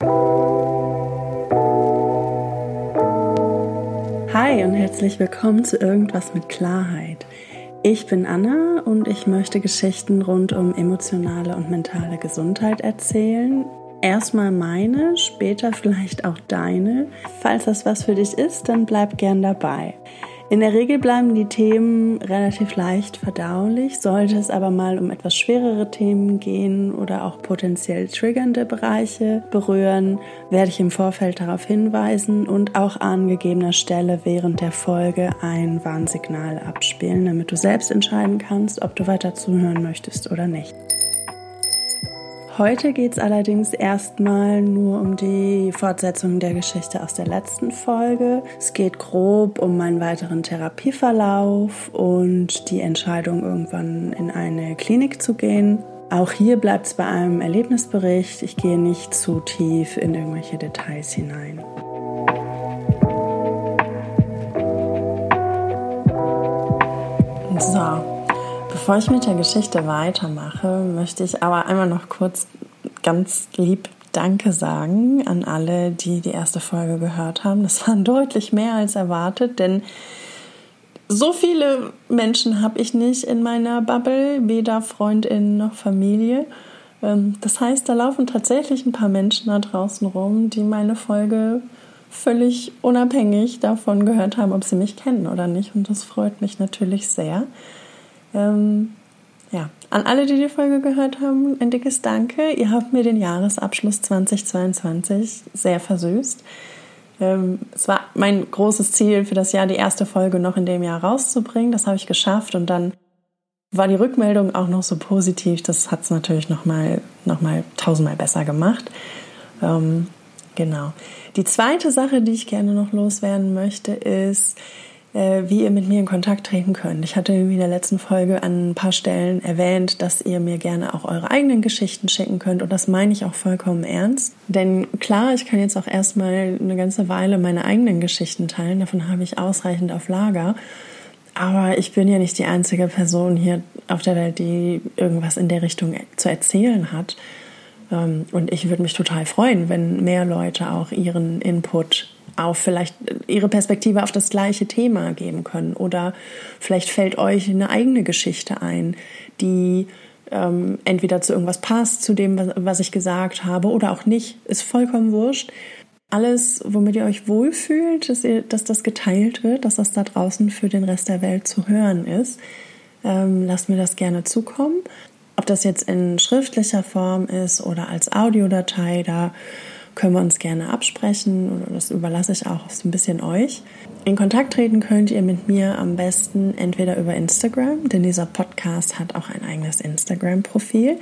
Hi und herzlich willkommen zu Irgendwas mit Klarheit. Ich bin Anna und ich möchte Geschichten rund um emotionale und mentale Gesundheit erzählen. Erstmal meine, später vielleicht auch deine. Falls das was für dich ist, dann bleib gern dabei. In der Regel bleiben die Themen relativ leicht verdaulich. Sollte es aber mal um etwas schwerere Themen gehen oder auch potenziell triggernde Bereiche berühren, werde ich im Vorfeld darauf hinweisen und auch an gegebener Stelle während der Folge ein Warnsignal abspielen, damit du selbst entscheiden kannst, ob du weiter zuhören möchtest oder nicht. Heute geht es allerdings erstmal nur um die Fortsetzung der Geschichte aus der letzten Folge. Es geht grob um meinen weiteren Therapieverlauf und die Entscheidung, irgendwann in eine Klinik zu gehen. Auch hier bleibt es bei einem Erlebnisbericht. Ich gehe nicht zu tief in irgendwelche Details hinein. So, Bevor ich mit der Geschichte weitermache, möchte ich aber einmal noch kurz ganz lieb Danke sagen an alle, die die erste Folge gehört haben. Das waren deutlich mehr als erwartet, denn so viele Menschen habe ich nicht in meiner Bubble, weder Freundinnen noch Familie. Ähm, das heißt, da laufen tatsächlich ein paar Menschen da draußen rum, die meine Folge völlig unabhängig davon gehört haben, ob sie mich kennen oder nicht. Und das freut mich natürlich sehr. Ähm, ja, an alle, die die Folge gehört haben, ein dickes Danke. Ihr habt mir den Jahresabschluss 2022 sehr versüßt. Ähm, es war mein großes Ziel für das Jahr, die erste Folge noch in dem Jahr rauszubringen. Das habe ich geschafft und dann war die Rückmeldung auch noch so positiv. Das hat es natürlich noch mal, noch mal tausendmal besser gemacht. Ähm, genau. Die zweite Sache, die ich gerne noch loswerden möchte, ist, wie ihr mit mir in Kontakt treten könnt. Ich hatte in der letzten Folge an ein paar Stellen erwähnt, dass ihr mir gerne auch eure eigenen Geschichten schicken könnt und das meine ich auch vollkommen ernst. Denn klar, ich kann jetzt auch erstmal eine ganze Weile meine eigenen Geschichten teilen, davon habe ich ausreichend auf Lager. Aber ich bin ja nicht die einzige Person hier auf der Welt, die irgendwas in der Richtung zu erzählen hat. Ähm, und ich würde mich total freuen, wenn mehr Leute auch ihren Input auf vielleicht ihre Perspektive auf das gleiche Thema geben können. Oder vielleicht fällt euch eine eigene Geschichte ein, die ähm, entweder zu irgendwas passt, zu dem, was ich gesagt habe, oder auch nicht. Ist vollkommen wurscht. Alles, womit ihr euch wohlfühlt, dass, ihr, dass das geteilt wird, dass das da draußen für den Rest der Welt zu hören ist, ähm, lasst mir das gerne zukommen. Ob das jetzt in schriftlicher Form ist oder als Audiodatei, da können wir uns gerne absprechen oder das überlasse ich auch so ein bisschen euch. In Kontakt treten könnt ihr mit mir am besten entweder über Instagram, denn dieser Podcast hat auch ein eigenes Instagram-Profil.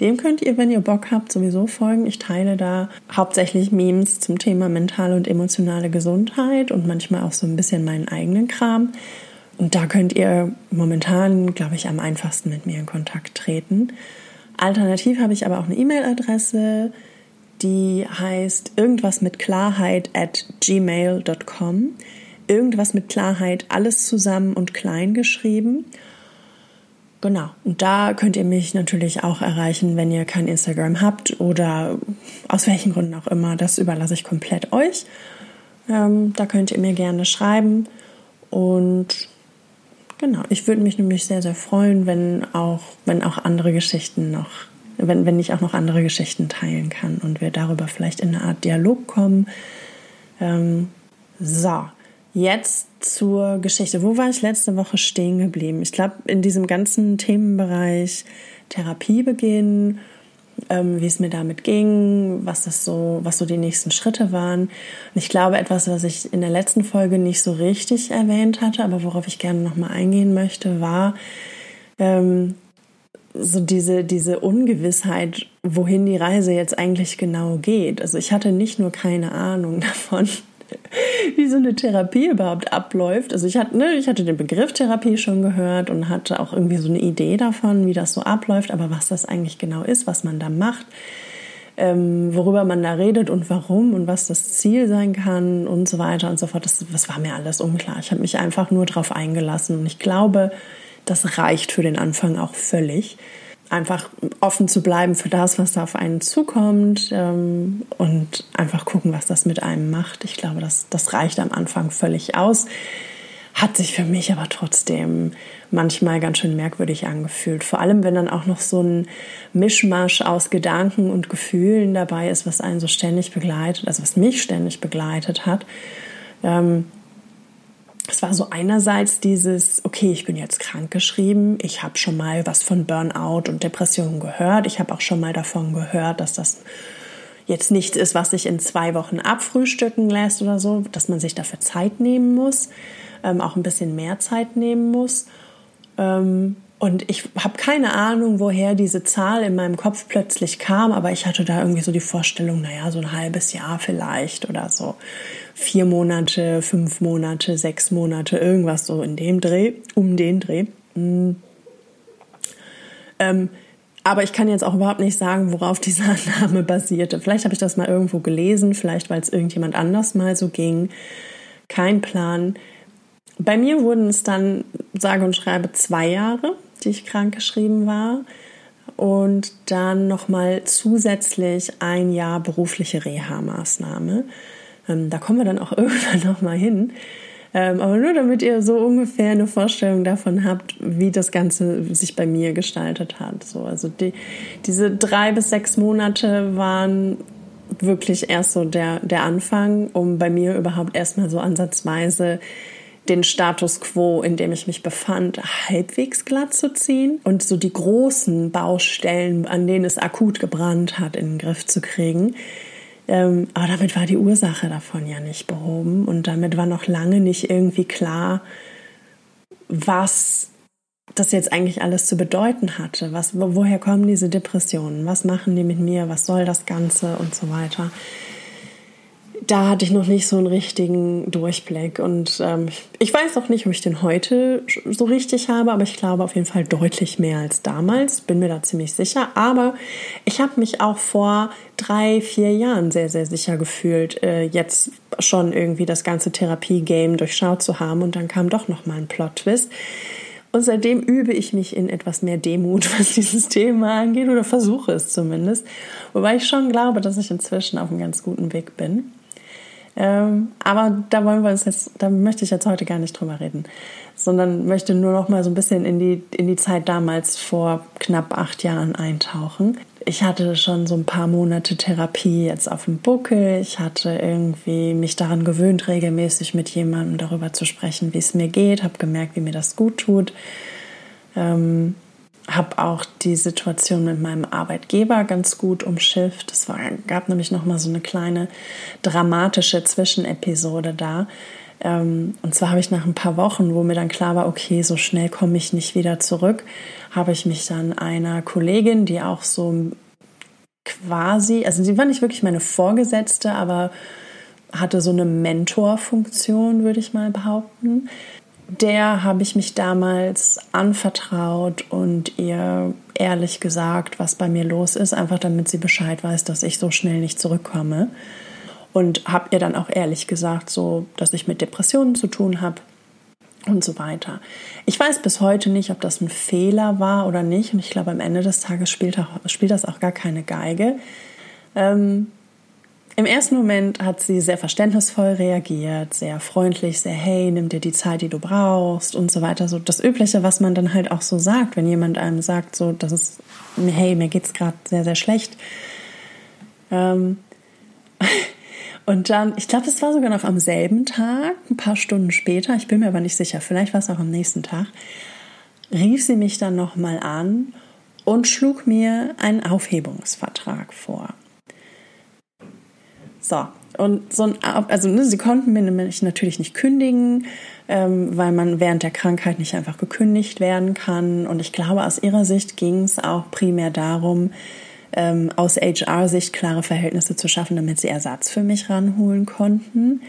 Dem könnt ihr, wenn ihr Bock habt, sowieso folgen. Ich teile da hauptsächlich Memes zum Thema mentale und emotionale Gesundheit und manchmal auch so ein bisschen meinen eigenen Kram. Und da könnt ihr momentan, glaube ich, am einfachsten mit mir in Kontakt treten. Alternativ habe ich aber auch eine E-Mail-Adresse, die heißt irgendwas mit Klarheit at gmail.com. Irgendwas mit Klarheit, alles zusammen und klein geschrieben. Genau, und da könnt ihr mich natürlich auch erreichen, wenn ihr kein Instagram habt oder aus welchen Gründen auch immer. Das überlasse ich komplett euch. Ähm, da könnt ihr mir gerne schreiben. Und genau, ich würde mich nämlich sehr, sehr freuen, wenn auch, wenn auch andere Geschichten noch wenn, wenn ich auch noch andere Geschichten teilen kann und wir darüber vielleicht in eine Art Dialog kommen. Ähm, so, jetzt zur Geschichte. Wo war ich letzte Woche stehen geblieben? Ich glaube, in diesem ganzen Themenbereich Therapiebeginn, ähm, wie es mir damit ging, was das so, was so die nächsten Schritte waren. Und ich glaube, etwas, was ich in der letzten Folge nicht so richtig erwähnt hatte, aber worauf ich gerne nochmal eingehen möchte, war, ähm, so diese, diese Ungewissheit, wohin die Reise jetzt eigentlich genau geht. Also ich hatte nicht nur keine Ahnung davon, wie so eine Therapie überhaupt abläuft. Also ich hatte, ne, ich hatte den Begriff Therapie schon gehört und hatte auch irgendwie so eine Idee davon, wie das so abläuft, aber was das eigentlich genau ist, was man da macht, ähm, worüber man da redet und warum und was das Ziel sein kann und so weiter und so fort, das, das war mir alles unklar. Ich habe mich einfach nur darauf eingelassen und ich glaube, das reicht für den Anfang auch völlig. einfach offen zu bleiben für das, was da auf einen zukommt ähm, und einfach gucken, was das mit einem macht. Ich glaube, das, das reicht am Anfang völlig aus. Hat sich für mich aber trotzdem manchmal ganz schön merkwürdig angefühlt. Vor allem, wenn dann auch noch so ein Mischmasch aus Gedanken und Gefühlen dabei ist, was einen so ständig begleitet, also was mich ständig begleitet hat. Ähm, es war so einerseits dieses, okay, ich bin jetzt krankgeschrieben, ich habe schon mal was von Burnout und Depressionen gehört, ich habe auch schon mal davon gehört, dass das jetzt nichts ist, was sich in zwei Wochen abfrühstücken lässt oder so, dass man sich dafür Zeit nehmen muss, ähm, auch ein bisschen mehr Zeit nehmen muss. Ähm, und ich habe keine Ahnung, woher diese Zahl in meinem Kopf plötzlich kam, aber ich hatte da irgendwie so die Vorstellung, naja, so ein halbes Jahr vielleicht oder so. Vier Monate, fünf Monate, sechs Monate, irgendwas so in dem Dreh, um den Dreh. Mhm. Ähm, aber ich kann jetzt auch überhaupt nicht sagen, worauf diese Annahme basierte. Vielleicht habe ich das mal irgendwo gelesen, vielleicht weil es irgendjemand anders mal so ging. Kein Plan. Bei mir wurden es dann, sage und schreibe, zwei Jahre die ich krank geschrieben war. Und dann nochmal zusätzlich ein Jahr berufliche Reha-Maßnahme. Ähm, da kommen wir dann auch irgendwann nochmal hin. Ähm, aber nur damit ihr so ungefähr eine Vorstellung davon habt, wie das Ganze sich bei mir gestaltet hat. So, also die, diese drei bis sechs Monate waren wirklich erst so der, der Anfang, um bei mir überhaupt erstmal so ansatzweise den Status quo, in dem ich mich befand, halbwegs glatt zu ziehen und so die großen Baustellen, an denen es akut gebrannt hat, in den Griff zu kriegen. Ähm, aber damit war die Ursache davon ja nicht behoben und damit war noch lange nicht irgendwie klar, was das jetzt eigentlich alles zu bedeuten hatte. Was, woher kommen diese Depressionen? Was machen die mit mir? Was soll das Ganze und so weiter? Da hatte ich noch nicht so einen richtigen Durchblick. Und ähm, ich weiß auch nicht, ob ich den heute so richtig habe, aber ich glaube auf jeden Fall deutlich mehr als damals. Bin mir da ziemlich sicher. Aber ich habe mich auch vor drei, vier Jahren sehr, sehr sicher gefühlt, äh, jetzt schon irgendwie das ganze Therapie-Game durchschaut zu haben. Und dann kam doch noch mal ein Plot-Twist. Und seitdem übe ich mich in etwas mehr Demut, was dieses Thema angeht, oder versuche es zumindest. Wobei ich schon glaube, dass ich inzwischen auf einem ganz guten Weg bin. Ähm, aber da wollen wir uns jetzt, da möchte ich jetzt heute gar nicht drüber reden, sondern möchte nur noch mal so ein bisschen in die, in die Zeit damals vor knapp acht Jahren eintauchen. Ich hatte schon so ein paar Monate Therapie jetzt auf dem Buckel. Ich hatte irgendwie mich daran gewöhnt, regelmäßig mit jemandem darüber zu sprechen, wie es mir geht, habe gemerkt, wie mir das gut tut. Ähm, habe auch die Situation mit meinem Arbeitgeber ganz gut umschifft. Es war, gab nämlich noch mal so eine kleine dramatische Zwischenepisode da. Ähm, und zwar habe ich nach ein paar Wochen, wo mir dann klar war, okay, so schnell komme ich nicht wieder zurück, habe ich mich dann einer Kollegin, die auch so quasi, also sie war nicht wirklich meine Vorgesetzte, aber hatte so eine Mentorfunktion, würde ich mal behaupten der habe ich mich damals anvertraut und ihr ehrlich gesagt, was bei mir los ist, einfach damit sie Bescheid weiß, dass ich so schnell nicht zurückkomme. Und habe ihr dann auch ehrlich gesagt, so, dass ich mit Depressionen zu tun habe und so weiter. Ich weiß bis heute nicht, ob das ein Fehler war oder nicht. Und ich glaube, am Ende des Tages spielt, auch, spielt das auch gar keine Geige. Ähm, im ersten Moment hat sie sehr verständnisvoll reagiert, sehr freundlich, sehr hey, nimm dir die Zeit, die du brauchst und so weiter. So das Übliche, was man dann halt auch so sagt, wenn jemand einem sagt, so, das ist, hey, mir geht's gerade sehr, sehr schlecht. Ähm und dann, ich glaube, es war sogar noch am selben Tag, ein paar Stunden später, ich bin mir aber nicht sicher, vielleicht war es auch am nächsten Tag, rief sie mich dann nochmal an und schlug mir einen Aufhebungsvertrag vor. So, und so ein, also ne, sie konnten nämlich natürlich nicht kündigen, ähm, weil man während der Krankheit nicht einfach gekündigt werden kann. Und ich glaube, aus ihrer Sicht ging es auch primär darum, ähm, aus HR-Sicht klare Verhältnisse zu schaffen, damit sie Ersatz für mich ranholen konnten.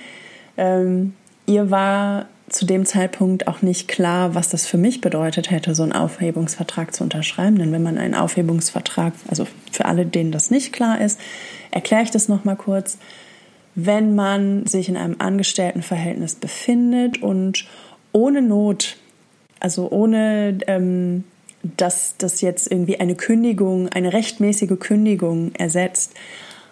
Ähm, ihr war zu dem Zeitpunkt auch nicht klar, was das für mich bedeutet hätte, so einen Aufhebungsvertrag zu unterschreiben. Denn wenn man einen Aufhebungsvertrag, also für alle, denen das nicht klar ist, erkläre ich das nochmal kurz. Wenn man sich in einem Angestelltenverhältnis befindet und ohne Not, also ohne ähm, dass das jetzt irgendwie eine Kündigung, eine rechtmäßige Kündigung ersetzt,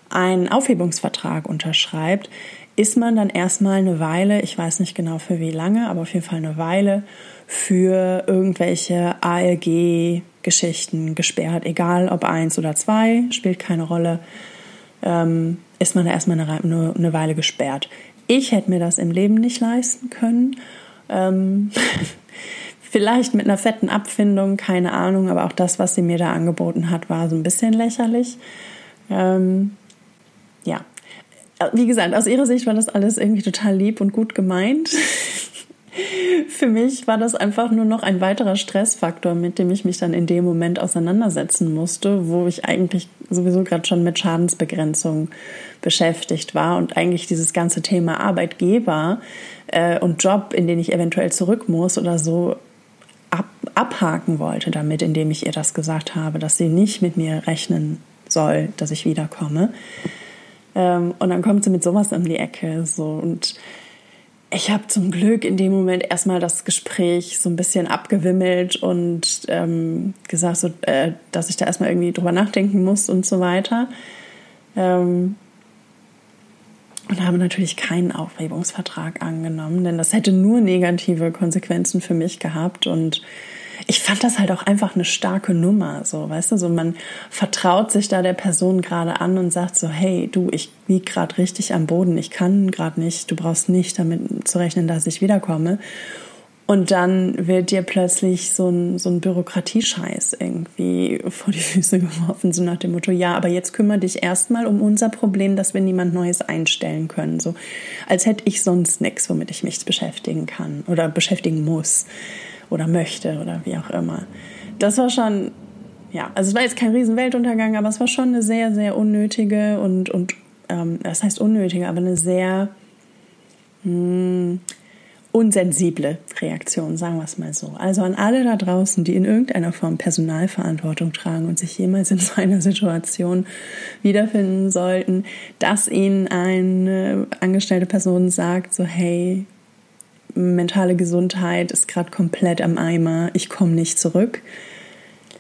einen Aufhebungsvertrag unterschreibt, ist man dann erstmal eine Weile, ich weiß nicht genau für wie lange, aber auf jeden Fall eine Weile für irgendwelche ALG-Geschichten gesperrt. Egal ob eins oder zwei, spielt keine Rolle, ähm, ist man da erstmal eine, eine, Weile gesperrt. Ich hätte mir das im Leben nicht leisten können. Ähm, vielleicht mit einer fetten Abfindung, keine Ahnung, aber auch das, was sie mir da angeboten hat, war so ein bisschen lächerlich. Ähm, ja, wie gesagt, aus ihrer Sicht war das alles irgendwie total lieb und gut gemeint. Für mich war das einfach nur noch ein weiterer Stressfaktor, mit dem ich mich dann in dem Moment auseinandersetzen musste, wo ich eigentlich sowieso gerade schon mit Schadensbegrenzung beschäftigt war und eigentlich dieses ganze Thema Arbeitgeber äh, und Job, in den ich eventuell zurück muss oder so, ab, abhaken wollte damit, indem ich ihr das gesagt habe, dass sie nicht mit mir rechnen soll, dass ich wiederkomme. Ähm, und dann kommt sie mit sowas um die Ecke. So. Und ich habe zum Glück in dem Moment erstmal das Gespräch so ein bisschen abgewimmelt und ähm, gesagt, so, äh, dass ich da erstmal irgendwie drüber nachdenken muss und so weiter. Ähm, und habe natürlich keinen Aufhebungsvertrag angenommen, denn das hätte nur negative Konsequenzen für mich gehabt und ich fand das halt auch einfach eine starke Nummer, so, weißt du, so man vertraut sich da der Person gerade an und sagt so, hey, du, ich lieg gerade richtig am Boden, ich kann gerade nicht, du brauchst nicht damit zu rechnen, dass ich wiederkomme. Und dann wird dir plötzlich so ein, so ein Bürokratiescheiß irgendwie vor die Füße geworfen, so nach dem Motto, ja, aber jetzt kümmere dich erstmal um unser Problem, dass wir niemand Neues einstellen können. So als hätte ich sonst nichts, womit ich mich beschäftigen kann oder beschäftigen muss oder möchte oder wie auch immer. Das war schon, ja, also es war jetzt kein Riesenweltuntergang, aber es war schon eine sehr, sehr unnötige und, und ähm, das heißt unnötige, aber eine sehr mh, hm, unsensible Reaktion, sagen wir es mal so. Also an alle da draußen, die in irgendeiner Form Personalverantwortung tragen und sich jemals in so einer Situation wiederfinden sollten, dass ihnen eine angestellte Person sagt, so hey, mentale Gesundheit ist gerade komplett am Eimer, ich komme nicht zurück.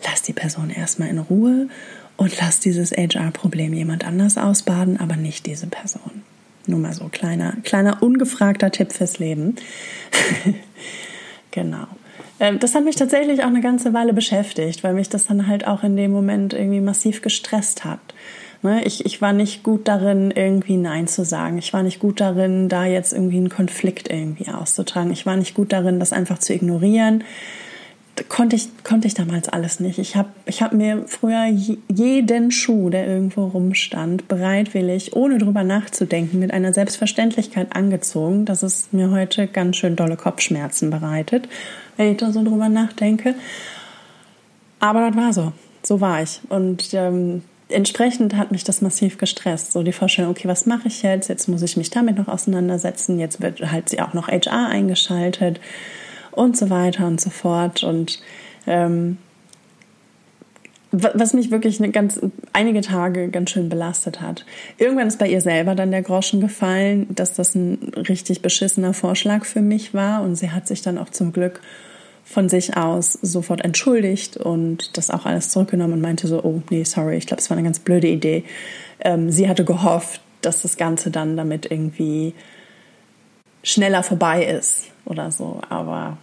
Lass die Person erstmal in Ruhe und lass dieses HR-Problem jemand anders ausbaden, aber nicht diese Person. Nur mal so kleiner, kleiner ungefragter Tipp fürs Leben. genau. Ähm, das hat mich tatsächlich auch eine ganze Weile beschäftigt, weil mich das dann halt auch in dem Moment irgendwie massiv gestresst hat. Ne? Ich, ich war nicht gut darin, irgendwie Nein zu sagen. Ich war nicht gut darin, da jetzt irgendwie einen Konflikt irgendwie auszutragen. Ich war nicht gut darin, das einfach zu ignorieren. Konnte ich, konnte ich damals alles nicht. Ich habe ich hab mir früher jeden Schuh, der irgendwo rumstand, bereitwillig, ohne drüber nachzudenken, mit einer Selbstverständlichkeit angezogen, dass es mir heute ganz schön dolle Kopfschmerzen bereitet, wenn ich da so drüber nachdenke. Aber das war so. So war ich. Und ähm, entsprechend hat mich das massiv gestresst. So die Vorstellung, okay, was mache ich jetzt? Jetzt muss ich mich damit noch auseinandersetzen. Jetzt wird halt sie auch noch HR eingeschaltet und so weiter und so fort. Und ähm, was mich wirklich eine ganz, einige Tage ganz schön belastet hat. Irgendwann ist bei ihr selber dann der Groschen gefallen, dass das ein richtig beschissener Vorschlag für mich war. Und sie hat sich dann auch zum Glück von sich aus sofort entschuldigt und das auch alles zurückgenommen und meinte so, oh nee, sorry, ich glaube, es war eine ganz blöde Idee. Ähm, sie hatte gehofft, dass das Ganze dann damit irgendwie schneller vorbei ist oder so. Aber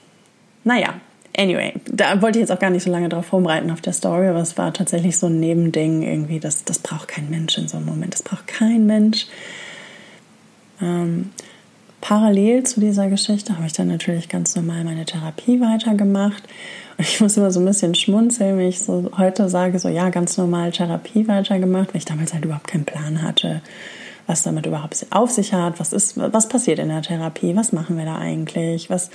naja, anyway, da wollte ich jetzt auch gar nicht so lange drauf rumreiten auf der Story, aber es war tatsächlich so ein Nebending irgendwie, das, das braucht kein Mensch in so einem Moment. Das braucht kein Mensch. Ähm, Parallel zu dieser Geschichte habe ich dann natürlich ganz normal meine Therapie weitergemacht. Und ich muss immer so ein bisschen schmunzeln, wenn ich so heute sage, so ja, ganz normal Therapie weitergemacht, weil ich damals halt überhaupt keinen Plan hatte, was damit überhaupt auf sich hat, was ist, was passiert in der Therapie, was machen wir da eigentlich, was,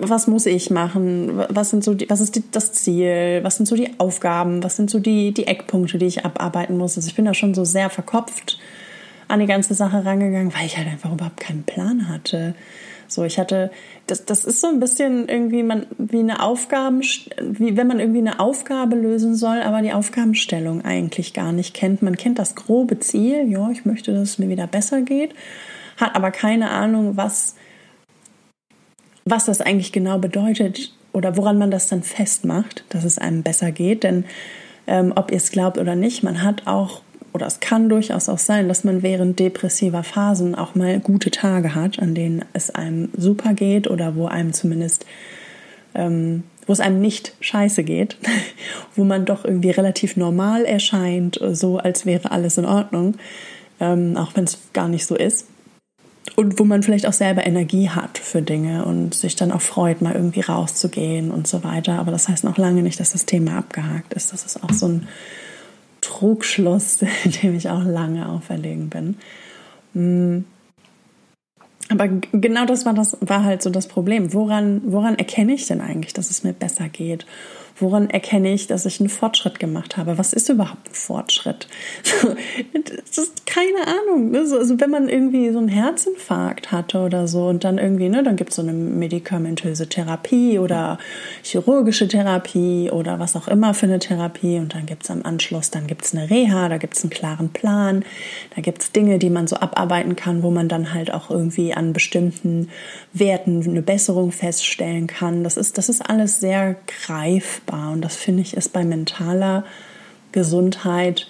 was muss ich machen, was sind so die, was ist die, das Ziel, was sind so die Aufgaben, was sind so die, die Eckpunkte, die ich abarbeiten muss. Also ich bin da schon so sehr verkopft an die ganze Sache rangegangen, weil ich halt einfach überhaupt keinen Plan hatte. So, ich hatte, das, das ist so ein bisschen irgendwie man, wie eine Aufgaben, wie wenn man irgendwie eine Aufgabe lösen soll, aber die Aufgabenstellung eigentlich gar nicht kennt. Man kennt das grobe Ziel, ja, ich möchte, dass es mir wieder besser geht, hat aber keine Ahnung, was, was das eigentlich genau bedeutet oder woran man das dann festmacht, dass es einem besser geht. Denn ähm, ob ihr es glaubt oder nicht, man hat auch, oder es kann durchaus auch sein, dass man während depressiver Phasen auch mal gute Tage hat, an denen es einem super geht oder wo einem zumindest, ähm, wo es einem nicht scheiße geht, wo man doch irgendwie relativ normal erscheint, so als wäre alles in Ordnung, ähm, auch wenn es gar nicht so ist und wo man vielleicht auch selber Energie hat für Dinge und sich dann auch freut, mal irgendwie rauszugehen und so weiter. Aber das heißt noch lange nicht, dass das Thema abgehakt ist. Das ist auch so ein Trugschluss, dem ich auch lange auferlegen bin. Mm. Aber genau das war das war halt so das Problem. Woran woran erkenne ich denn eigentlich, dass es mir besser geht? Woran erkenne ich, dass ich einen Fortschritt gemacht habe? Was ist überhaupt ein Fortschritt? das ist keine Ahnung. Ne? Also wenn man irgendwie so einen Herzinfarkt hatte oder so und dann irgendwie, ne, dann gibt es so eine medikamentöse Therapie oder chirurgische Therapie oder was auch immer für eine Therapie und dann gibt es am Anschluss, dann gibt es eine Reha, da gibt es einen klaren Plan, da gibt es Dinge, die man so abarbeiten kann, wo man dann halt auch irgendwie an bestimmten Werten eine Besserung feststellen kann. Das ist, das ist alles sehr greifbar greifbar. Und das finde ich ist bei mentaler Gesundheit,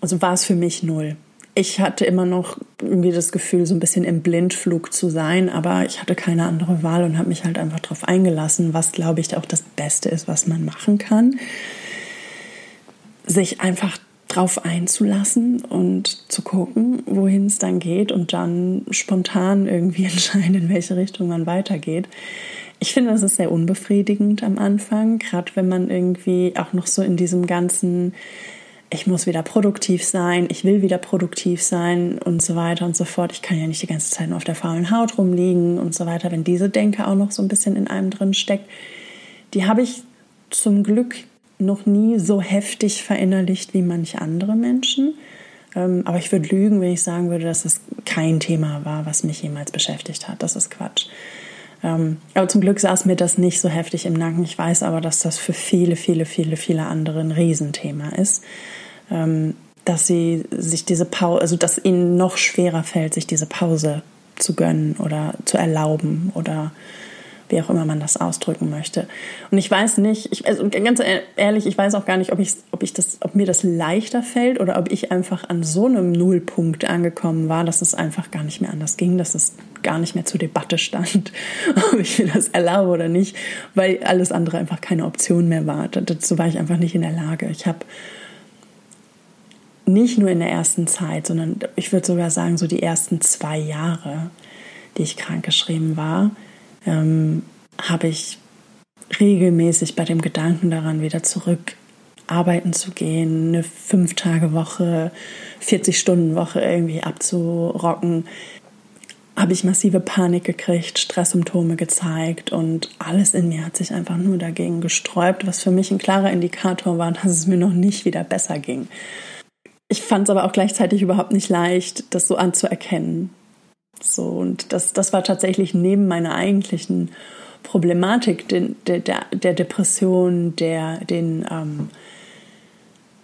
also war es für mich null. Ich hatte immer noch irgendwie das Gefühl, so ein bisschen im Blindflug zu sein, aber ich hatte keine andere Wahl und habe mich halt einfach darauf eingelassen, was, glaube ich, auch das Beste ist, was man machen kann. Sich einfach drauf einzulassen und zu gucken, wohin es dann geht und dann spontan irgendwie entscheiden, in welche Richtung man weitergeht. Ich finde, das ist sehr unbefriedigend am Anfang, gerade wenn man irgendwie auch noch so in diesem ganzen, ich muss wieder produktiv sein, ich will wieder produktiv sein und so weiter und so fort. Ich kann ja nicht die ganze Zeit nur auf der faulen Haut rumliegen und so weiter. Wenn diese Denke auch noch so ein bisschen in einem drin steckt, die habe ich zum Glück noch nie so heftig verinnerlicht wie manche andere Menschen. Ähm, aber ich würde lügen, wenn ich sagen würde, dass es kein Thema war, was mich jemals beschäftigt hat. Das ist Quatsch. Ähm, aber zum Glück saß mir das nicht so heftig im Nacken. Ich weiß aber, dass das für viele, viele, viele, viele andere ein Riesenthema ist. Ähm, dass sie sich diese Pause, also dass ihnen noch schwerer fällt, sich diese Pause zu gönnen oder zu erlauben oder wie auch immer man das ausdrücken möchte. Und ich weiß nicht, ich, also ganz ehrlich, ich weiß auch gar nicht, ob, ich, ob, ich das, ob mir das leichter fällt oder ob ich einfach an so einem Nullpunkt angekommen war, dass es einfach gar nicht mehr anders ging, dass es gar nicht mehr zur Debatte stand, ob ich mir das erlaube oder nicht, weil alles andere einfach keine Option mehr war. Dazu war ich einfach nicht in der Lage. Ich habe nicht nur in der ersten Zeit, sondern ich würde sogar sagen, so die ersten zwei Jahre, die ich krankgeschrieben war, ähm, habe ich regelmäßig bei dem Gedanken daran, wieder zurück arbeiten zu gehen, eine Fünf-Tage-Woche, 40-Stunden-Woche irgendwie abzurocken, habe ich massive Panik gekriegt, Stresssymptome gezeigt und alles in mir hat sich einfach nur dagegen gesträubt, was für mich ein klarer Indikator war, dass es mir noch nicht wieder besser ging. Ich fand es aber auch gleichzeitig überhaupt nicht leicht, das so anzuerkennen. So, und das, das war tatsächlich neben meiner eigentlichen Problematik der, der, der Depression, der, den ähm,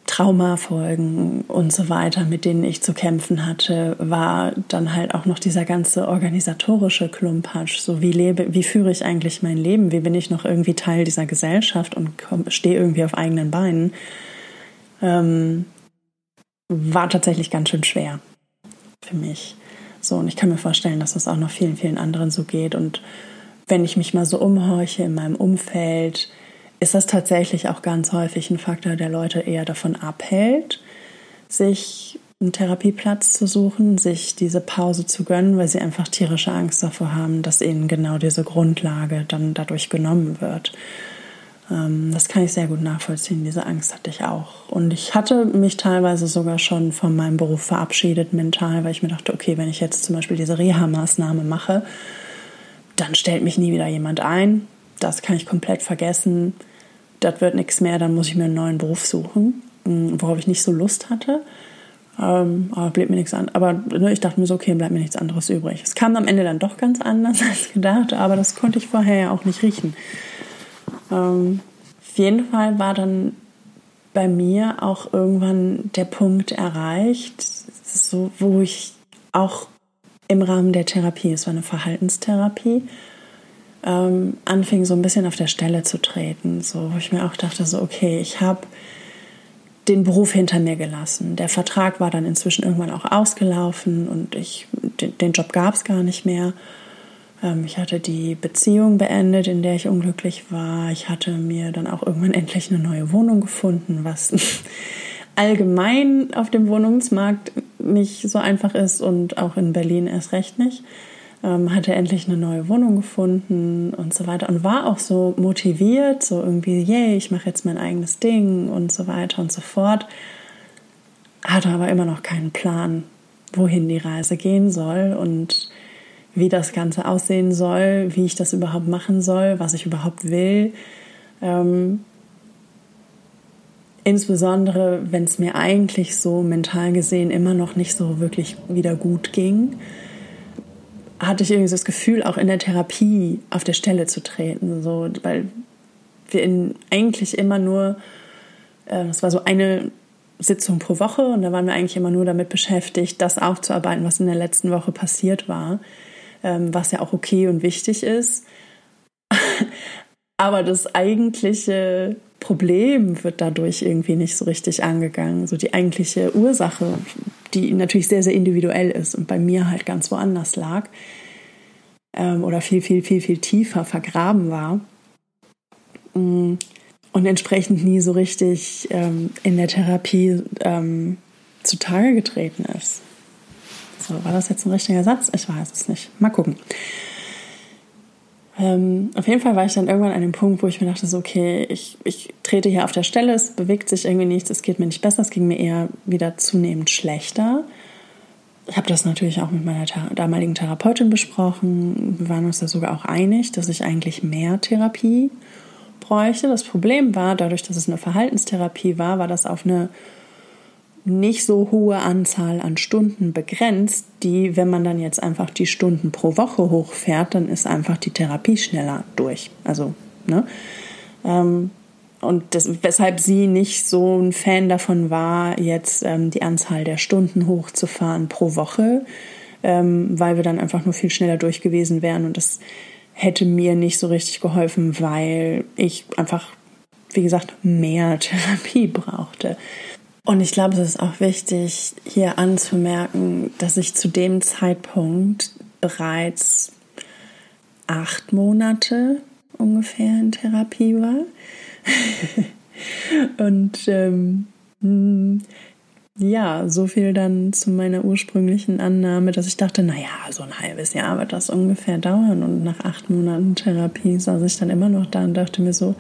Traumafolgen und so weiter, mit denen ich zu kämpfen hatte, war dann halt auch noch dieser ganze organisatorische Klumpatsch. So wie lebe, wie führe ich eigentlich mein Leben? Wie bin ich noch irgendwie Teil dieser Gesellschaft und stehe irgendwie auf eigenen Beinen? Ähm, war tatsächlich ganz schön schwer für mich. So, und ich kann mir vorstellen, dass das auch noch vielen, vielen anderen so geht. Und wenn ich mich mal so umhorche in meinem Umfeld, ist das tatsächlich auch ganz häufig ein Faktor, der Leute eher davon abhält, sich einen Therapieplatz zu suchen, sich diese Pause zu gönnen, weil sie einfach tierische Angst davor haben, dass ihnen genau diese Grundlage dann dadurch genommen wird. Ähm, das kann ich sehr gut nachvollziehen. Diese Angst hatte ich auch. Und ich hatte mich teilweise sogar schon von meinem Beruf verabschiedet mental, weil ich mir dachte, okay, wenn ich jetzt zum Beispiel diese Reha-Maßnahme mache, dann stellt mich nie wieder jemand ein. Das kann ich komplett vergessen. Das wird nichts mehr, dann muss ich mir einen neuen Beruf suchen, hm, worauf ich nicht so Lust hatte. Ähm, aber blieb mir nichts an. Aber ne, ich dachte mir so, okay, bleibt mir nichts anderes übrig. Es kam am Ende dann doch ganz anders als gedacht, aber das konnte ich vorher ja auch nicht riechen. Ähm, auf jeden Fall war dann bei mir auch irgendwann der Punkt erreicht, so, wo ich auch im Rahmen der Therapie, es war eine Verhaltenstherapie, ähm, anfing so ein bisschen auf der Stelle zu treten. So, wo ich mir auch dachte, so, okay, ich habe den Beruf hinter mir gelassen. Der Vertrag war dann inzwischen irgendwann auch ausgelaufen und ich, den, den Job gab es gar nicht mehr. Ähm, ich hatte die Beziehung beendet, in der ich unglücklich war. Ich hatte mir dann auch irgendwann endlich eine neue Wohnung gefunden, was allgemein auf dem Wohnungsmarkt nicht so einfach ist und auch in Berlin erst recht nicht. Ähm, hatte endlich eine neue Wohnung gefunden und so weiter und war auch so motiviert, so irgendwie, yay, ich mache jetzt mein eigenes Ding und so weiter und so fort. Hatte aber immer noch keinen Plan, wohin die Reise gehen soll und wie das Ganze aussehen soll, wie ich das überhaupt machen soll, was ich überhaupt will. Ähm, insbesondere, wenn es mir eigentlich so mental gesehen immer noch nicht so wirklich wieder gut ging, hatte ich irgendwie so das Gefühl, auch in der Therapie auf der Stelle zu treten, so, weil wir in, eigentlich immer nur, äh, das war so eine Sitzung pro Woche und da waren wir eigentlich immer nur damit beschäftigt, das aufzuarbeiten, was in der letzten Woche passiert war was ja auch okay und wichtig ist. Aber das eigentliche Problem wird dadurch irgendwie nicht so richtig angegangen. So die eigentliche Ursache, die natürlich sehr, sehr individuell ist und bei mir halt ganz woanders lag ähm, oder viel, viel, viel, viel tiefer vergraben war mm, und entsprechend nie so richtig ähm, in der Therapie ähm, zutage getreten ist. So, war das jetzt ein richtiger Satz? Ich weiß es nicht. Mal gucken. Ähm, auf jeden Fall war ich dann irgendwann an dem Punkt, wo ich mir dachte, so, okay, ich, ich trete hier auf der Stelle, es bewegt sich irgendwie nichts, es geht mir nicht besser, es ging mir eher wieder zunehmend schlechter. Ich habe das natürlich auch mit meiner damaligen Therapeutin besprochen. Wir waren uns da sogar auch einig, dass ich eigentlich mehr Therapie bräuchte. Das Problem war, dadurch, dass es eine Verhaltenstherapie war, war das auf eine nicht so hohe Anzahl an Stunden begrenzt, die, wenn man dann jetzt einfach die Stunden pro Woche hochfährt, dann ist einfach die Therapie schneller durch. Also, ne? Ähm, und das, weshalb sie nicht so ein Fan davon war, jetzt ähm, die Anzahl der Stunden hochzufahren pro Woche, ähm, weil wir dann einfach nur viel schneller durch gewesen wären und das hätte mir nicht so richtig geholfen, weil ich einfach, wie gesagt, mehr Therapie brauchte. Und ich glaube, es ist auch wichtig, hier anzumerken, dass ich zu dem Zeitpunkt bereits acht Monate ungefähr in Therapie war. Und ähm, hm, ja, so viel dann zu meiner ursprünglichen Annahme, dass ich dachte, naja, so ein halbes Jahr wird das ungefähr dauern. Und nach acht Monaten Therapie saß ich dann immer noch da und dachte mir so,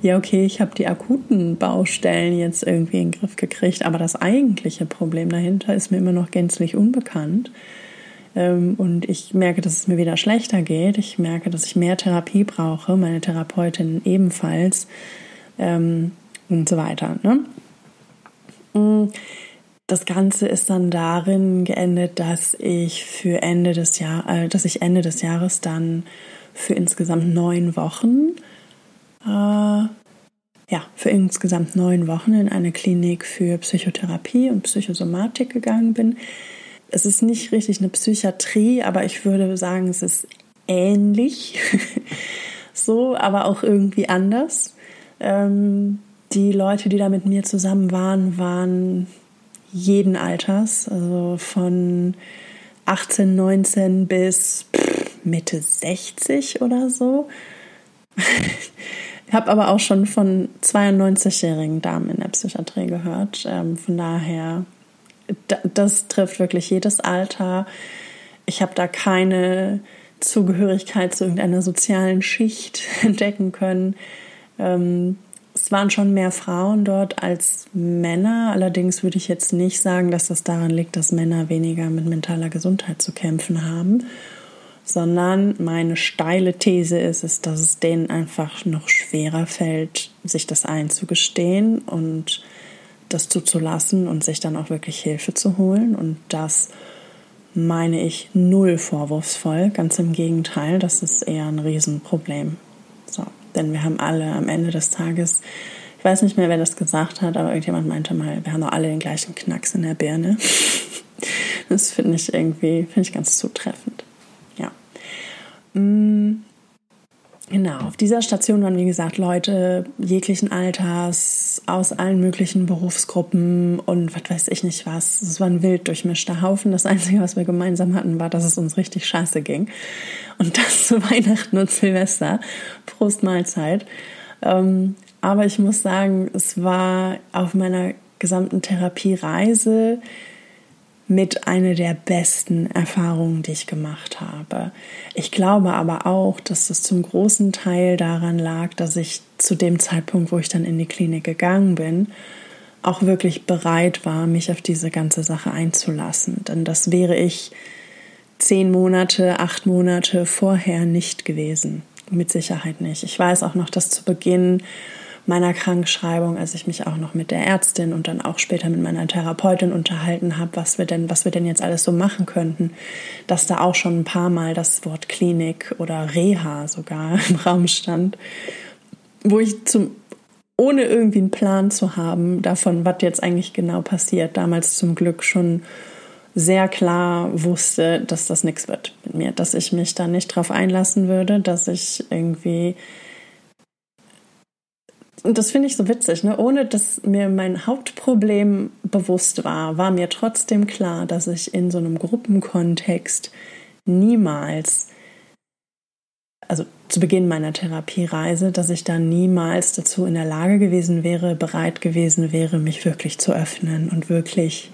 ja, okay, ich habe die akuten Baustellen jetzt irgendwie in den Griff gekriegt, aber das eigentliche Problem dahinter ist mir immer noch gänzlich unbekannt. Ähm, und ich merke, dass es mir wieder schlechter geht. Ich merke, dass ich mehr Therapie brauche, meine Therapeutin ebenfalls ähm, und so weiter. Ne? Mm, das Ganze ist dann darin geendet, dass ich für Ende des Jahr, äh, dass ich Ende des Jahres dann für insgesamt neun Wochen äh, ja, für insgesamt neun Wochen in eine Klinik für Psychotherapie und Psychosomatik gegangen bin. Es ist nicht richtig eine Psychiatrie, aber ich würde sagen, es ist ähnlich. so, aber auch irgendwie anders. Ähm, die Leute, die da mit mir zusammen waren, waren jeden Alters, also von 18, 19 bis Mitte 60 oder so. Ich habe aber auch schon von 92-jährigen Damen in der Psychiatrie gehört. Ähm, von daher, das trifft wirklich jedes Alter. Ich habe da keine Zugehörigkeit zu irgendeiner sozialen Schicht entdecken können. Ähm, es waren schon mehr Frauen dort als Männer. Allerdings würde ich jetzt nicht sagen, dass das daran liegt, dass Männer weniger mit mentaler Gesundheit zu kämpfen haben sondern meine steile These ist, ist, dass es denen einfach noch schwerer fällt, sich das einzugestehen und das zuzulassen und sich dann auch wirklich Hilfe zu holen. Und das meine ich null vorwurfsvoll, ganz im Gegenteil, das ist eher ein Riesenproblem. So, denn wir haben alle am Ende des Tages, ich weiß nicht mehr, wer das gesagt hat, aber irgendjemand meinte mal, wir haben doch alle den gleichen Knacks in der Birne. Das finde ich irgendwie, finde ich ganz zutreffend. Mm. Genau, auf dieser Station waren, wie gesagt, Leute jeglichen Alters, aus allen möglichen Berufsgruppen und was weiß ich nicht was. Es war ein wild durchmischter Haufen. Das Einzige, was wir gemeinsam hatten, war, dass es uns richtig scheiße ging. Und das zu Weihnachten und Silvester. Prost Mahlzeit. Ähm, aber ich muss sagen, es war auf meiner gesamten Therapiereise mit einer der besten Erfahrungen, die ich gemacht habe. Ich glaube aber auch, dass das zum großen Teil daran lag, dass ich zu dem Zeitpunkt, wo ich dann in die Klinik gegangen bin, auch wirklich bereit war, mich auf diese ganze Sache einzulassen. Denn das wäre ich zehn Monate, acht Monate vorher nicht gewesen. Mit Sicherheit nicht. Ich weiß auch noch, dass zu Beginn meiner Krankschreibung, als ich mich auch noch mit der Ärztin und dann auch später mit meiner Therapeutin unterhalten habe, was wir denn, was wir denn jetzt alles so machen könnten, dass da auch schon ein paar Mal das Wort Klinik oder Reha sogar im Raum stand, wo ich zum ohne irgendwie einen Plan zu haben davon, was jetzt eigentlich genau passiert, damals zum Glück schon sehr klar wusste, dass das nichts wird mit mir, dass ich mich da nicht drauf einlassen würde, dass ich irgendwie und das finde ich so witzig, ne? ohne dass mir mein Hauptproblem bewusst war, war mir trotzdem klar, dass ich in so einem Gruppenkontext niemals, also zu Beginn meiner Therapiereise, dass ich da niemals dazu in der Lage gewesen wäre, bereit gewesen wäre, mich wirklich zu öffnen und wirklich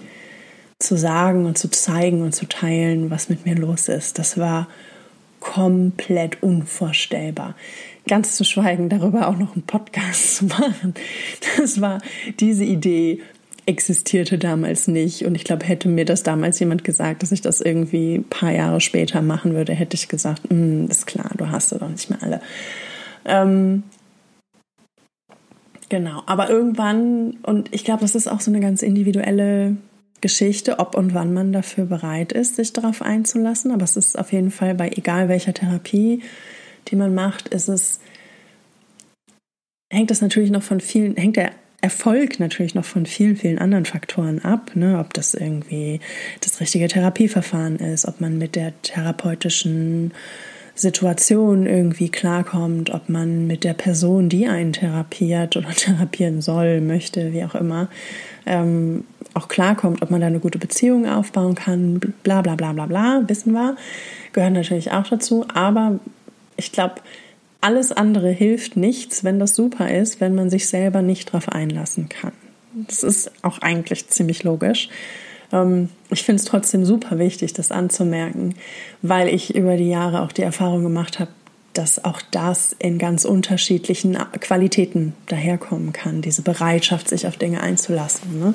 zu sagen und zu zeigen und zu teilen, was mit mir los ist. Das war komplett unvorstellbar ganz zu schweigen, darüber auch noch einen Podcast zu machen. Das war diese Idee existierte damals nicht. Und ich glaube, hätte mir das damals jemand gesagt, dass ich das irgendwie ein paar Jahre später machen würde, hätte ich gesagt, mm, ist klar, du hast sie doch nicht mehr alle. Ähm, genau, aber irgendwann, und ich glaube, das ist auch so eine ganz individuelle Geschichte, ob und wann man dafür bereit ist, sich darauf einzulassen. Aber es ist auf jeden Fall bei egal welcher Therapie die man macht, ist es, hängt das natürlich noch von vielen, hängt der Erfolg natürlich noch von vielen, vielen anderen Faktoren ab, ne? ob das irgendwie das richtige Therapieverfahren ist, ob man mit der therapeutischen Situation irgendwie klarkommt, ob man mit der Person, die einen therapiert oder therapieren soll, möchte, wie auch immer, ähm, auch klarkommt, ob man da eine gute Beziehung aufbauen kann, bla bla bla bla bla, wissen wir, gehört natürlich auch dazu. Aber ich glaube, alles andere hilft nichts, wenn das super ist, wenn man sich selber nicht darauf einlassen kann. Das ist auch eigentlich ziemlich logisch. Ähm, ich finde es trotzdem super wichtig, das anzumerken, weil ich über die Jahre auch die Erfahrung gemacht habe, dass auch das in ganz unterschiedlichen Qualitäten daherkommen kann, diese Bereitschaft, sich auf Dinge einzulassen. Ne?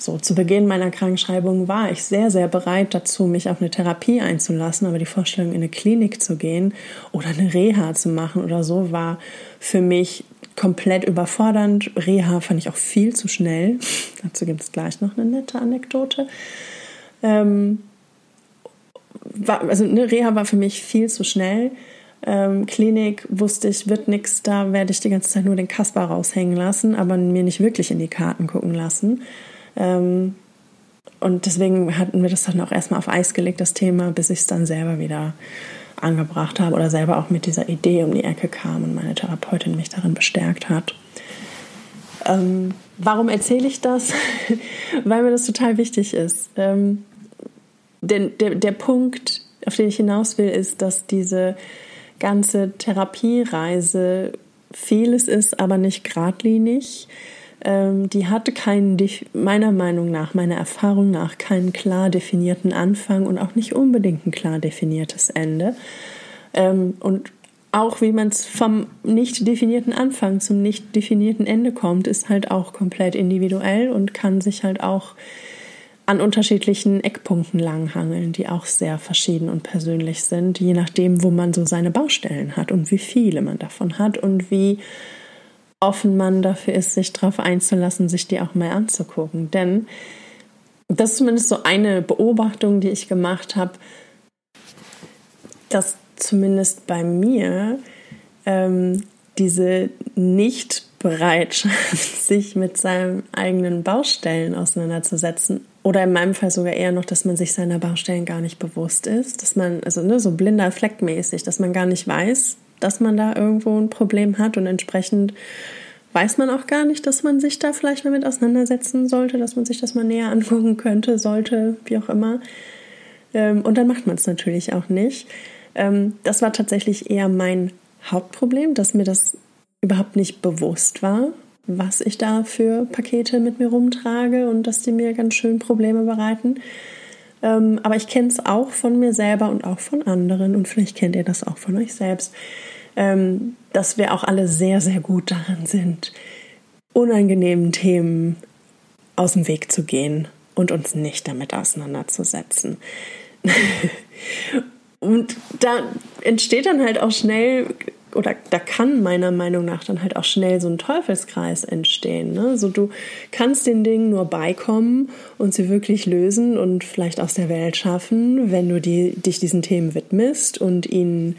So, zu Beginn meiner Krankschreibung war ich sehr, sehr bereit dazu, mich auf eine Therapie einzulassen, aber die Vorstellung, in eine Klinik zu gehen oder eine Reha zu machen oder so, war für mich komplett überfordernd. Reha fand ich auch viel zu schnell. Dazu gibt es gleich noch eine nette Anekdote. Ähm, war, also eine Reha war für mich viel zu schnell. Ähm, Klinik wusste ich, wird nichts, da werde ich die ganze Zeit nur den Kasper raushängen lassen, aber mir nicht wirklich in die Karten gucken lassen. Ähm, und deswegen hatten wir das dann auch erstmal auf Eis gelegt, das Thema, bis ich es dann selber wieder angebracht habe oder selber auch mit dieser Idee um die Ecke kam und meine Therapeutin mich darin bestärkt hat. Ähm, warum erzähle ich das? Weil mir das total wichtig ist. Ähm, denn der, der Punkt, auf den ich hinaus will, ist, dass diese ganze Therapiereise vieles ist, aber nicht geradlinig ähm, die hatte keinen, meiner Meinung nach, meiner Erfahrung nach, keinen klar definierten Anfang und auch nicht unbedingt ein klar definiertes Ende. Ähm, und auch wie man vom nicht definierten Anfang zum nicht definierten Ende kommt, ist halt auch komplett individuell und kann sich halt auch an unterschiedlichen Eckpunkten langhangeln, die auch sehr verschieden und persönlich sind, je nachdem, wo man so seine Baustellen hat und wie viele man davon hat und wie offen man dafür ist, sich darauf einzulassen, sich die auch mal anzugucken. Denn das ist zumindest so eine Beobachtung, die ich gemacht habe, dass zumindest bei mir ähm, diese Nicht-Bereitschaft, sich mit seinen eigenen Baustellen auseinanderzusetzen, oder in meinem Fall sogar eher noch, dass man sich seiner Baustellen gar nicht bewusst ist, dass man, also ne, so blinder Fleck mäßig, dass man gar nicht weiß, dass man da irgendwo ein Problem hat und entsprechend weiß man auch gar nicht, dass man sich da vielleicht mal mit auseinandersetzen sollte, dass man sich das mal näher angucken könnte, sollte, wie auch immer. Ähm, und dann macht man es natürlich auch nicht. Ähm, das war tatsächlich eher mein Hauptproblem, dass mir das überhaupt nicht bewusst war, was ich da für Pakete mit mir rumtrage und dass die mir ganz schön Probleme bereiten. Ähm, aber ich kenne es auch von mir selber und auch von anderen und vielleicht kennt ihr das auch von euch selbst, ähm, dass wir auch alle sehr, sehr gut darin sind, unangenehmen Themen aus dem Weg zu gehen und uns nicht damit auseinanderzusetzen. und da entsteht dann halt auch schnell oder da kann meiner Meinung nach dann halt auch schnell so ein Teufelskreis entstehen. Ne? So du kannst den Dingen nur beikommen und sie wirklich lösen und vielleicht aus der Welt schaffen, wenn du die, dich diesen Themen widmest und ihnen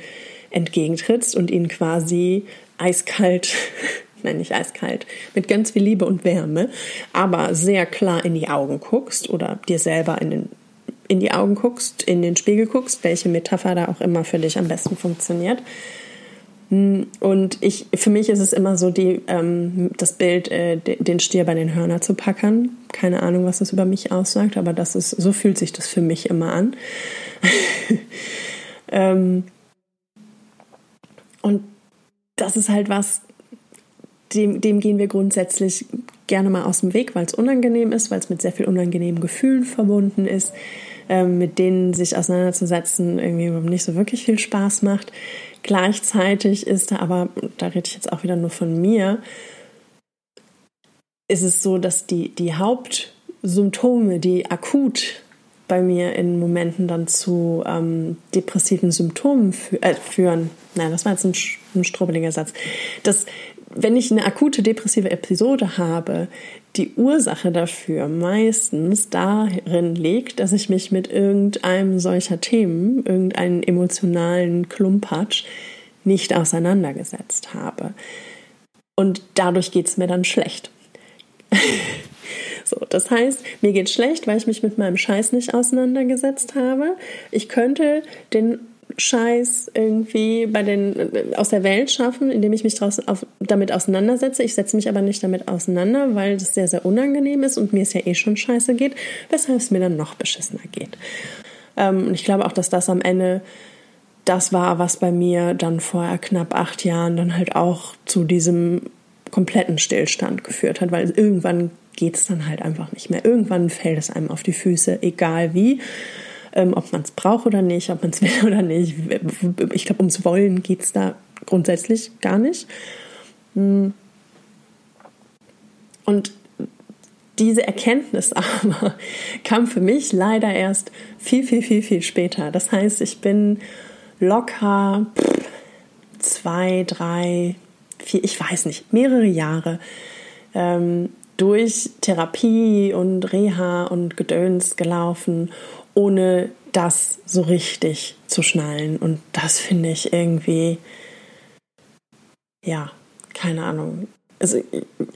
entgegentrittst und ihnen quasi eiskalt, nein nicht eiskalt, mit ganz viel Liebe und Wärme, aber sehr klar in die Augen guckst oder dir selber in den in die Augen guckst, in den Spiegel guckst, welche Metapher da auch immer für dich am besten funktioniert und ich, für mich ist es immer so, die, ähm, das Bild, äh, den Stier bei den Hörner zu packern. Keine Ahnung, was das über mich aussagt, aber das ist, so fühlt sich das für mich immer an. ähm, und das ist halt was, dem, dem gehen wir grundsätzlich gerne mal aus dem Weg, weil es unangenehm ist, weil es mit sehr viel unangenehmen Gefühlen verbunden ist, ähm, mit denen sich auseinanderzusetzen irgendwie nicht so wirklich viel Spaß macht. Gleichzeitig ist da aber, da rede ich jetzt auch wieder nur von mir, ist es so, dass die, die Hauptsymptome, die akut bei mir in Momenten dann zu ähm, depressiven Symptomen fü äh, führen. Nein, das war jetzt ein, ein strubbeliger Satz. Dass, wenn ich eine akute depressive Episode habe, die Ursache dafür meistens darin liegt, dass ich mich mit irgendeinem solcher Themen, irgendeinen emotionalen Klumpatsch nicht auseinandergesetzt habe. Und dadurch geht es mir dann schlecht. so, das heißt, mir geht schlecht, weil ich mich mit meinem Scheiß nicht auseinandergesetzt habe. Ich könnte den Scheiß irgendwie bei den, aus der Welt schaffen, indem ich mich draußen auf, damit auseinandersetze. Ich setze mich aber nicht damit auseinander, weil das sehr, sehr unangenehm ist und mir es ja eh schon scheiße geht, weshalb es mir dann noch beschissener geht. Ähm, und ich glaube auch, dass das am Ende das war, was bei mir dann vor knapp acht Jahren dann halt auch zu diesem kompletten Stillstand geführt hat, weil irgendwann geht es dann halt einfach nicht mehr. Irgendwann fällt es einem auf die Füße, egal wie ähm, ob man es braucht oder nicht, ob man es will oder nicht. Ich glaube, ums Wollen geht es da grundsätzlich gar nicht. Hm. Und diese Erkenntnis aber kam für mich leider erst viel, viel, viel, viel später. Das heißt, ich bin locker zwei, drei, vier, ich weiß nicht, mehrere Jahre ähm, durch Therapie und Reha und Gedöns gelaufen ohne das so richtig zu schnallen. Und das finde ich irgendwie, ja, keine Ahnung. Also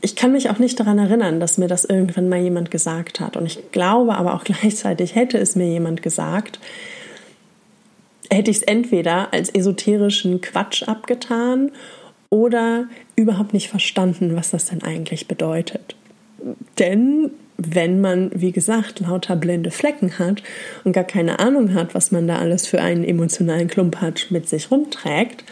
ich kann mich auch nicht daran erinnern, dass mir das irgendwann mal jemand gesagt hat. Und ich glaube aber auch gleichzeitig, hätte es mir jemand gesagt, hätte ich es entweder als esoterischen Quatsch abgetan oder überhaupt nicht verstanden, was das denn eigentlich bedeutet. Denn wenn man, wie gesagt, lauter blinde Flecken hat und gar keine Ahnung hat, was man da alles für einen emotionalen Klumpatsch mit sich rumträgt,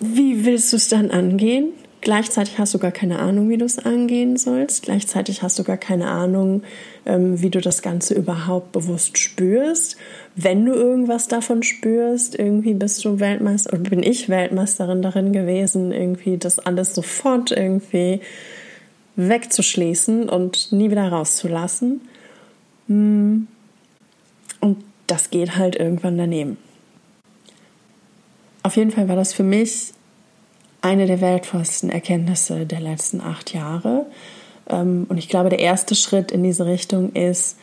wie willst du es dann angehen? Gleichzeitig hast du gar keine Ahnung, wie du es angehen sollst. Gleichzeitig hast du gar keine Ahnung, ähm, wie du das Ganze überhaupt bewusst spürst. Wenn du irgendwas davon spürst, irgendwie bist du Weltmeister oder bin ich Weltmeisterin darin gewesen, irgendwie das alles sofort irgendwie wegzuschließen und nie wieder rauszulassen. Hm. Und das geht halt irgendwann daneben. Auf jeden Fall war das für mich eine der wertvollsten Erkenntnisse der letzten acht Jahre. Ähm, und ich glaube, der erste Schritt in diese Richtung ist,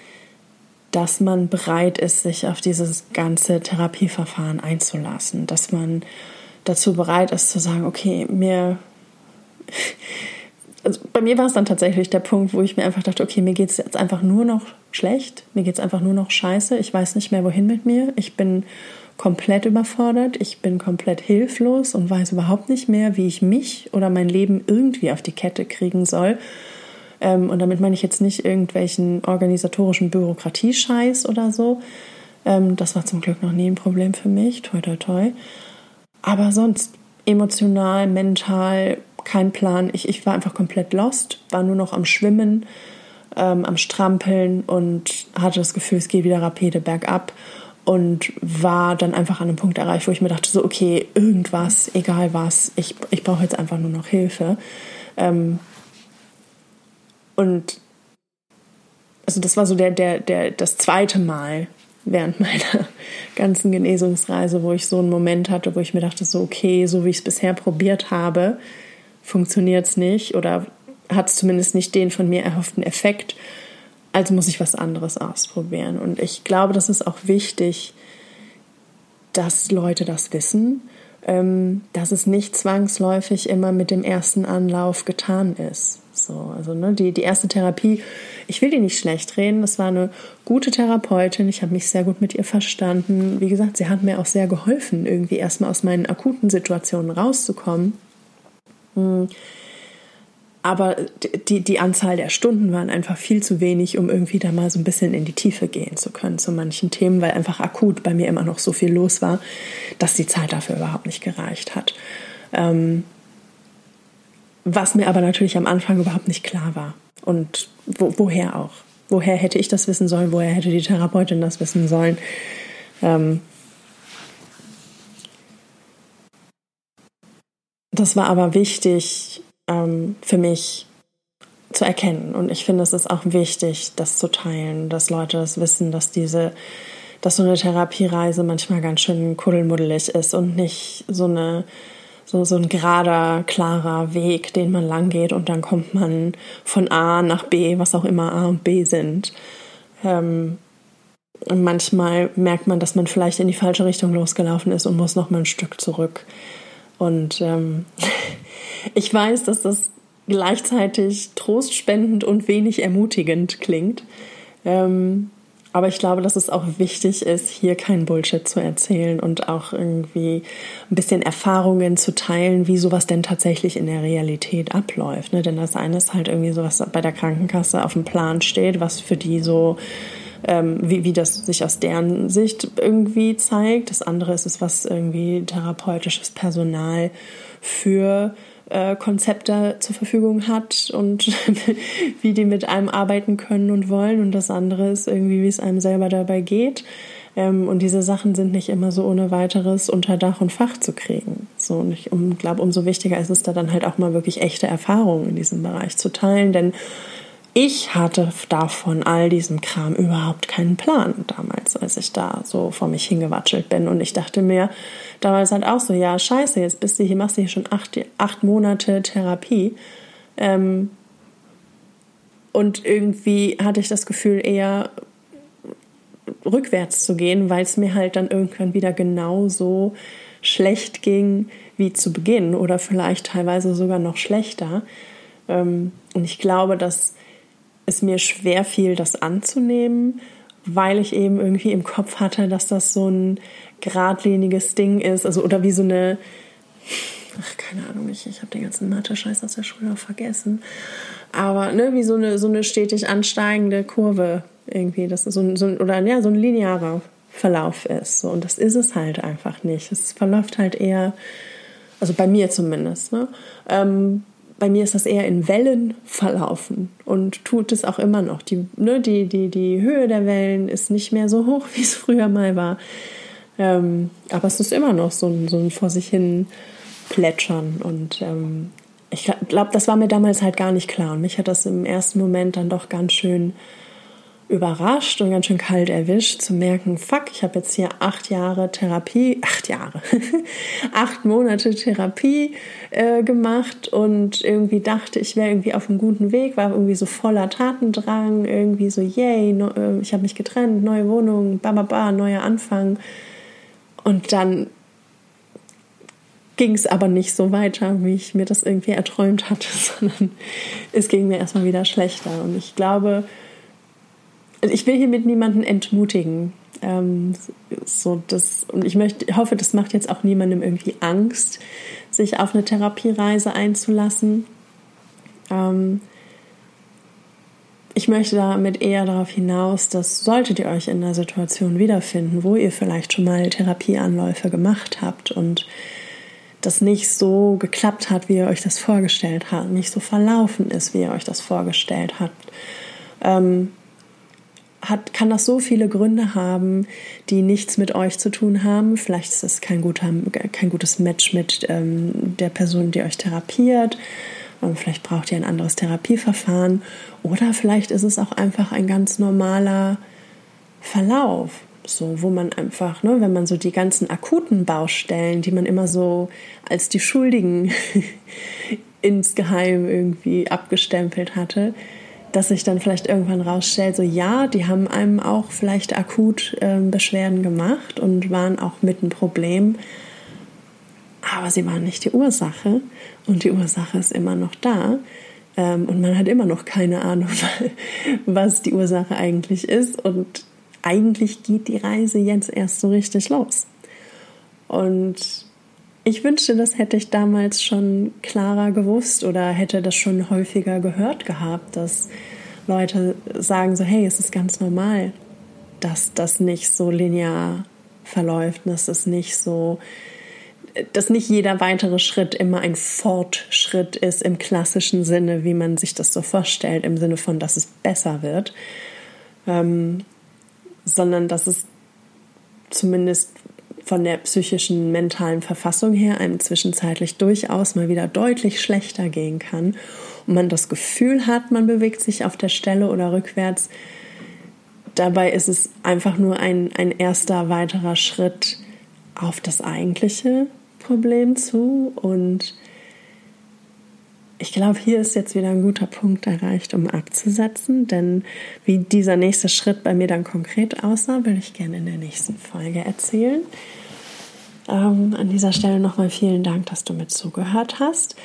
dass man bereit ist, sich auf dieses ganze Therapieverfahren einzulassen. Dass man dazu bereit ist zu sagen, okay, mir also bei mir war es dann tatsächlich der Punkt, wo ich mir einfach dachte, okay, mir geht es jetzt einfach nur noch schlecht, mir geht es einfach nur noch scheiße, ich weiß nicht mehr, wohin mit mir, ich bin komplett überfordert. Ich bin komplett hilflos und weiß überhaupt nicht mehr, wie ich mich oder mein Leben irgendwie auf die Kette kriegen soll. Ähm, und damit meine ich jetzt nicht irgendwelchen organisatorischen Bürokratiescheiß oder so. Ähm, das war zum Glück noch nie ein Problem für mich. Toi, toi, toi. Aber sonst emotional, mental, kein Plan. Ich, ich war einfach komplett lost, war nur noch am Schwimmen, ähm, am Strampeln und hatte das Gefühl, es geht wieder rapide bergab und war dann einfach an einem Punkt erreicht, wo ich mir dachte, so, okay, irgendwas, egal was, ich, ich brauche jetzt einfach nur noch Hilfe. Ähm, und also das war so der, der, der, das zweite Mal während meiner ganzen Genesungsreise, wo ich so einen Moment hatte, wo ich mir dachte, so, okay, so wie ich es bisher probiert habe, funktioniert es nicht oder hat es zumindest nicht den von mir erhofften Effekt also muss ich was anderes ausprobieren. Und ich glaube, das ist auch wichtig, dass Leute das wissen, ähm, dass es nicht zwangsläufig immer mit dem ersten Anlauf getan ist. So, also ne, die, die erste Therapie, ich will die nicht schlecht reden, das war eine gute Therapeutin, ich habe mich sehr gut mit ihr verstanden. Wie gesagt, sie hat mir auch sehr geholfen, irgendwie erstmal aus meinen akuten Situationen rauszukommen. Hm aber die, die Anzahl der Stunden waren einfach viel zu wenig, um irgendwie da mal so ein bisschen in die Tiefe gehen zu können zu manchen Themen, weil einfach akut bei mir immer noch so viel los war, dass die Zeit dafür überhaupt nicht gereicht hat. Ähm, was mir aber natürlich am Anfang überhaupt nicht klar war. Und wo, woher auch? Woher hätte ich das wissen sollen? Woher hätte die Therapeutin das wissen sollen? Ähm, das war aber wichtig, ähm, für mich zu erkennen. Und ich finde, es ist auch wichtig, das zu teilen, dass Leute das wissen, dass diese, dass so eine Therapiereise manchmal ganz schön kuddelmuddelig ist und nicht so eine so, so ein gerader, klarer Weg, den man lang geht und dann kommt man von A nach B, was auch immer A und B sind. Ähm, und manchmal merkt man, dass man vielleicht in die falsche Richtung losgelaufen ist und muss noch mal ein Stück zurück. Und ähm, ich weiß, dass das gleichzeitig trostspendend und wenig ermutigend klingt. Ähm, aber ich glaube, dass es auch wichtig ist, hier kein Bullshit zu erzählen und auch irgendwie ein bisschen Erfahrungen zu teilen, wie sowas denn tatsächlich in der Realität abläuft. Ne? Denn das eine ist halt irgendwie so, was bei der Krankenkasse auf dem Plan steht, was für die so ähm, wie, wie das sich aus deren Sicht irgendwie zeigt. Das andere ist es, was irgendwie therapeutisches Personal für äh, Konzepte zur Verfügung hat und wie die mit einem arbeiten können und wollen. Und das andere ist irgendwie, wie es einem selber dabei geht. Ähm, und diese Sachen sind nicht immer so ohne weiteres unter Dach und Fach zu kriegen. So, und ich um, glaube, umso wichtiger ist es da dann halt auch mal wirklich echte Erfahrungen in diesem Bereich zu teilen, denn ich hatte davon all diesem Kram überhaupt keinen Plan damals, als ich da so vor mich hingewatschelt bin. Und ich dachte mir damals halt auch so, ja, scheiße, jetzt bist du hier, machst du hier schon acht, acht Monate Therapie. Ähm, und irgendwie hatte ich das Gefühl, eher rückwärts zu gehen, weil es mir halt dann irgendwann wieder genauso schlecht ging wie zu Beginn oder vielleicht teilweise sogar noch schlechter. Ähm, und ich glaube, dass es mir schwer fiel, das anzunehmen, weil ich eben irgendwie im Kopf hatte, dass das so ein geradliniges Ding ist, also oder wie so eine, ach keine Ahnung, ich, ich habe den ganzen Mathe-Scheiß aus der Schule vergessen, aber ne, wie so eine so eine stetig ansteigende Kurve irgendwie, das ist so ein, so ein oder ja so ein linearer Verlauf ist, so. und das ist es halt einfach nicht. Es verläuft halt eher, also bei mir zumindest, ne? Ähm, bei mir ist das eher in Wellen verlaufen und tut es auch immer noch. Die, ne, die, die, die Höhe der Wellen ist nicht mehr so hoch, wie es früher mal war. Ähm, aber es ist immer noch so ein, so ein vor sich hin plätschern. Und ähm, ich glaube, das war mir damals halt gar nicht klar. Und mich hat das im ersten Moment dann doch ganz schön überrascht und ganz schön kalt erwischt, zu merken, fuck, ich habe jetzt hier acht Jahre Therapie, acht Jahre, acht Monate Therapie äh, gemacht und irgendwie dachte, ich wäre irgendwie auf einem guten Weg, war irgendwie so voller Tatendrang, irgendwie so, yay, no, äh, ich habe mich getrennt, neue Wohnung, ba, ba, ba, neuer Anfang. Und dann ging es aber nicht so weiter, wie ich mir das irgendwie erträumt hatte, sondern es ging mir erstmal wieder schlechter. Und ich glaube, ich will hier mit niemanden entmutigen. Ähm, so das, und ich möchte, hoffe, das macht jetzt auch niemandem irgendwie Angst, sich auf eine Therapiereise einzulassen. Ähm, ich möchte damit eher darauf hinaus, dass solltet ihr euch in einer Situation wiederfinden, wo ihr vielleicht schon mal Therapieanläufe gemacht habt und das nicht so geklappt hat, wie ihr euch das vorgestellt habt, nicht so verlaufen ist, wie ihr euch das vorgestellt habt, ähm, hat, kann das so viele Gründe haben, die nichts mit euch zu tun haben. Vielleicht ist es kein, guter, kein gutes Match mit ähm, der Person, die euch therapiert. Ähm, vielleicht braucht ihr ein anderes Therapieverfahren. Oder vielleicht ist es auch einfach ein ganz normaler Verlauf. So, wo man einfach, ne, wenn man so die ganzen akuten Baustellen, die man immer so als die Schuldigen insgeheim irgendwie abgestempelt hatte, dass sich dann vielleicht irgendwann rausstellt, so ja, die haben einem auch vielleicht akut äh, Beschwerden gemacht und waren auch mit ein Problem, aber sie waren nicht die Ursache. Und die Ursache ist immer noch da. Ähm, und man hat immer noch keine Ahnung, was die Ursache eigentlich ist. Und eigentlich geht die Reise jetzt erst so richtig los. Und ich wünschte, das hätte ich damals schon klarer gewusst oder hätte das schon häufiger gehört gehabt, dass Leute sagen so, hey, es ist ganz normal, dass das nicht so linear verläuft, dass es nicht so, dass nicht jeder weitere Schritt immer ein Fortschritt ist im klassischen Sinne, wie man sich das so vorstellt, im Sinne von, dass es besser wird, ähm, sondern dass es zumindest von der psychischen, mentalen Verfassung her einem zwischenzeitlich durchaus mal wieder deutlich schlechter gehen kann und man das Gefühl hat, man bewegt sich auf der Stelle oder rückwärts. Dabei ist es einfach nur ein, ein erster weiterer Schritt auf das eigentliche Problem zu und ich glaube, hier ist jetzt wieder ein guter Punkt erreicht, um abzusetzen, denn wie dieser nächste Schritt bei mir dann konkret aussah, will ich gerne in der nächsten Folge erzählen. Ähm, an dieser Stelle nochmal vielen Dank, dass du mit zugehört hast.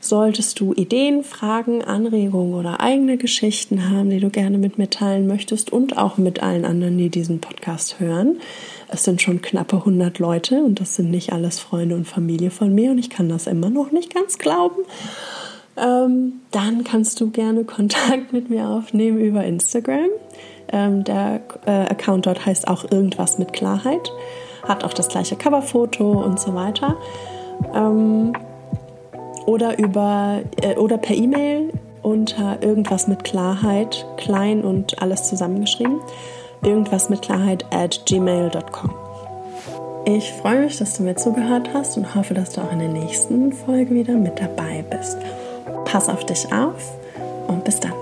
Solltest du Ideen, Fragen, Anregungen oder eigene Geschichten haben, die du gerne mit mir teilen möchtest und auch mit allen anderen, die diesen Podcast hören, es sind schon knappe 100 Leute und das sind nicht alles Freunde und Familie von mir und ich kann das immer noch nicht ganz glauben ähm, dann kannst du gerne Kontakt mit mir aufnehmen über Instagram. Ähm, der äh, Account dort heißt auch irgendwas mit Klarheit, hat auch das gleiche Coverfoto und so weiter. Ähm, oder über äh, oder per E-Mail unter irgendwas mit Klarheit, klein und alles zusammengeschrieben. Irgendwas mit Klarheit at gmail.com. Ich freue mich, dass du mir zugehört hast und hoffe, dass du auch in der nächsten Folge wieder mit dabei bist. Pass auf dich auf und bis dann.